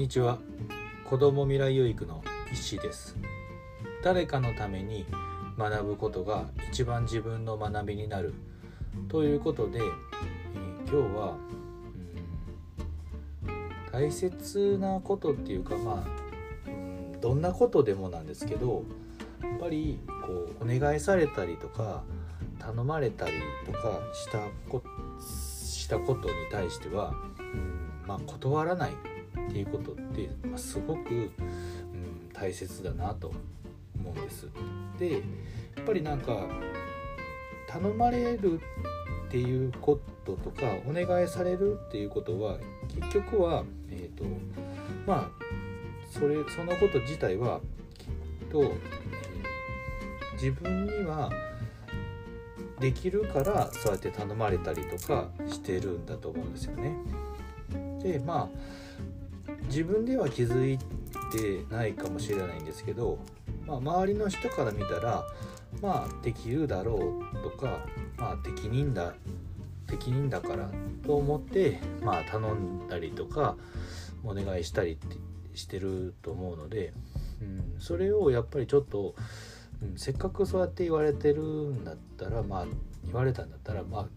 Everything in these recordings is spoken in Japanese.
にちは。子ども未来養育の石です。誰かのために学ぶことが一番自分の学びになる。ということで、え、今日は、うん、大切なことっていうかまあ、うん、どんなことでもなんですけどやっぱりこうお願いされたりとか頼まれたりとかしたこしたことに対しては、うんまあ、断らない。っていうことって、まあ、すごく、うん、大切だなと思うんです。でやっぱりなんか頼まれるっていうこととかお願いされるっていうことは結局はえっ、ー、とまあそれそのこと自体はきっと、自分にはできるからそうやって頼まれたりとかしてるんだと思うんですよね。でまあ自分では気づいてないかもしれないんですけど、まあ、周りの人から見たらまあできるだろうとか、まあ、適任だ適任だからと思って、まあ、頼んだりとかお願いしたりしてると思うので、うん、それをやっぱりちょっと、うん、せっかくそうやって言われてるんだったらまあ言われたんだったらまあ、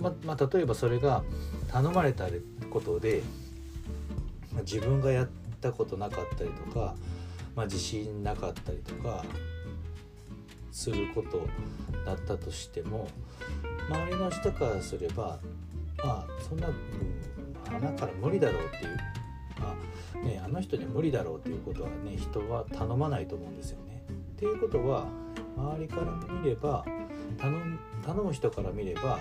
ままあ、例えばそれが頼まれたことで、まあ、自分がやったことなかったりとか、まあ、自信なかったりとかすることだったとしても周りの人からすればまあそんな、うん、花から無理だろうっていうあ,、ね、あの人に無理だろうっていうことはね人は頼まないと思うんですよね。っていうことは周りから見れば頼む人から見れば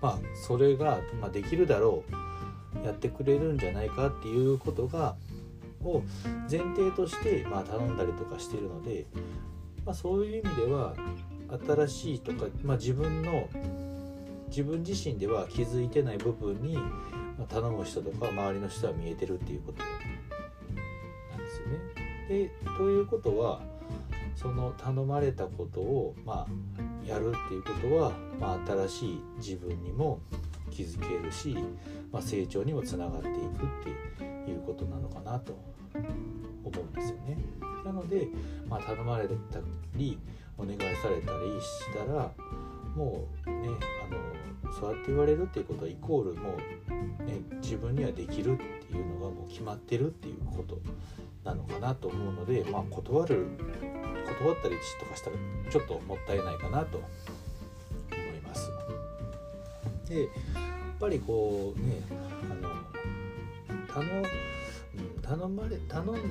まあそれが、ま、できるだろうやってくれるんじゃないかっていうことがを前提として、ま、頼んだりとかしてるので、まあ、そういう意味では新しいとか、まあ、自分の自分自身では気づいてない部分に、頼む人とか周りの人は見えてるっていうことなんですよね。でということはその頼まれたことを、まあ、やるっていうことは、まあ、新しい自分にも気づけるし、まあ、成長にもつながっていくっていうことなのかなと思うんですよね。なので、まあ、頼まれたりお願いされたりしたらもうねあのそうやって言われるっていうことはイコールもう、ね、自分にはできるっていうのがもう決まってるっていうことなのかなと思うので、まあ、断る断ったりとかしたらちょっともったいないかなと思います。でやっぱりこうねあの頼,、頼まれ頼んなんか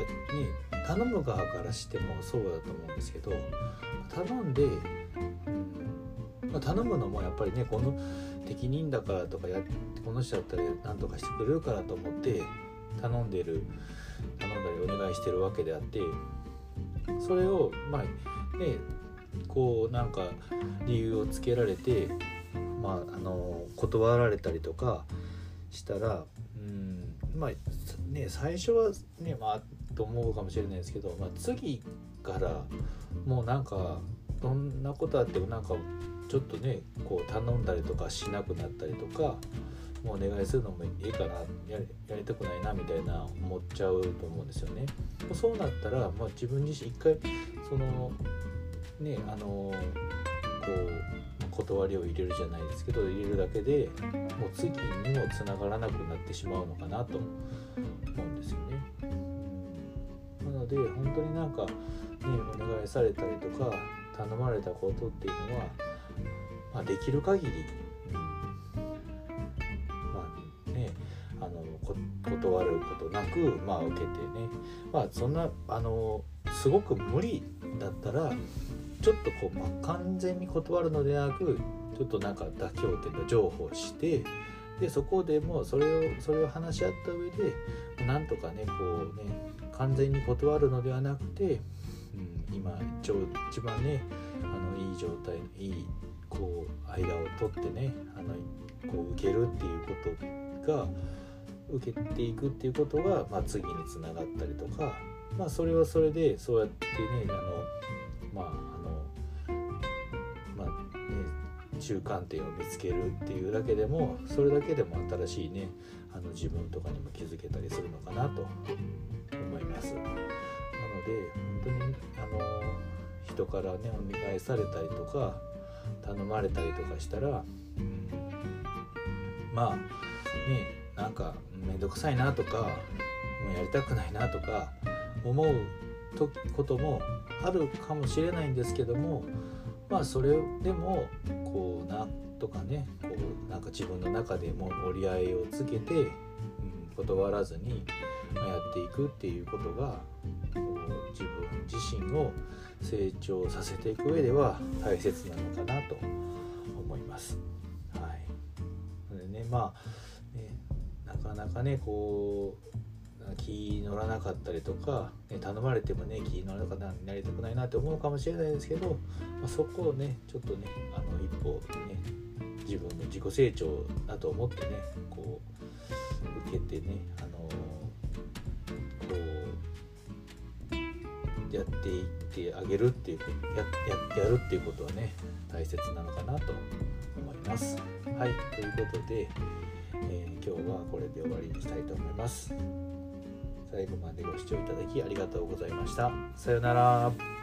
ね頼む側からしてもそうだと思うんですけど頼んで、まあ、頼むのもやっぱりねこの適任だからとかやこの人だったら何とかしてくれるからと思って頼んでる頼んだりお願いしてるわけであってそれをまあねこうなんか理由をつけられてまああの断られたりとかしたらうんまあね最初はねまあと思うかもしれないですけど、まあ、次からもうなんかどんなことあってもなんかちょっとねこう頼んだりとかしなくなったりとかもうお願いするのもいいかなやりたくないなみたいな思っちゃうと思うんですよね。そうなったら、まあ、自分自身一回そのねあのこう断りを入れるじゃないですけど入れるだけでもう次にもつながらなくなってしまうのかなと思うんですよね。なので本当になんかねお願いされたりとか頼まれたことっていうのは、まあ、できる限り断ることなく、まあ、受けてね。まあそんなあのすごく無理だったらちょっとこう、まあ、完全に断るのではなくちょっとなんか妥協点の譲歩してでそこでもうそれをそれを話し合った上でなんとかねこうね完全に断るのではなくて、うん、今一一番ねあのいい状態いいこう間を取ってねあのこう受けるっていうことが受けていくっていうことが、まあ、次につながったりとか、まあ、それはそれでそうやってねあのまああのまあね中間点を見つけるっていうだけでもそれだけでも新しいねあの自分とかにも気づけたりするのかなと思います。なので本当にあの人からねお願いされたりとか頼まれたりとかしたら、うん、まあねなんか面倒くさいなとかもうやりたくないなとか思うこともあるかもしれないんですけどもまあそれでもこうなんとかねこうなんか自分の中でも折り合いをつけて、うん、断らずにやっていくっていうことが自分自身を成長させていく上では大切なのかなと思います。はい、でねまあなかなかねこう気に乗らなかったりとか、ね、頼まれてもね気乗らなかったらなりたくないなって思うかもしれないですけど、まあ、そこをねちょっとねあの一歩ね自分の自己成長だと思ってねこう受けてねあのこうやっていってあげるっていうやややるっていうことはね大切なのかなと思います。はいということで、今日はこれで終わりにしたいと思います。最後までご視聴いただきありがとうございました。さようなら。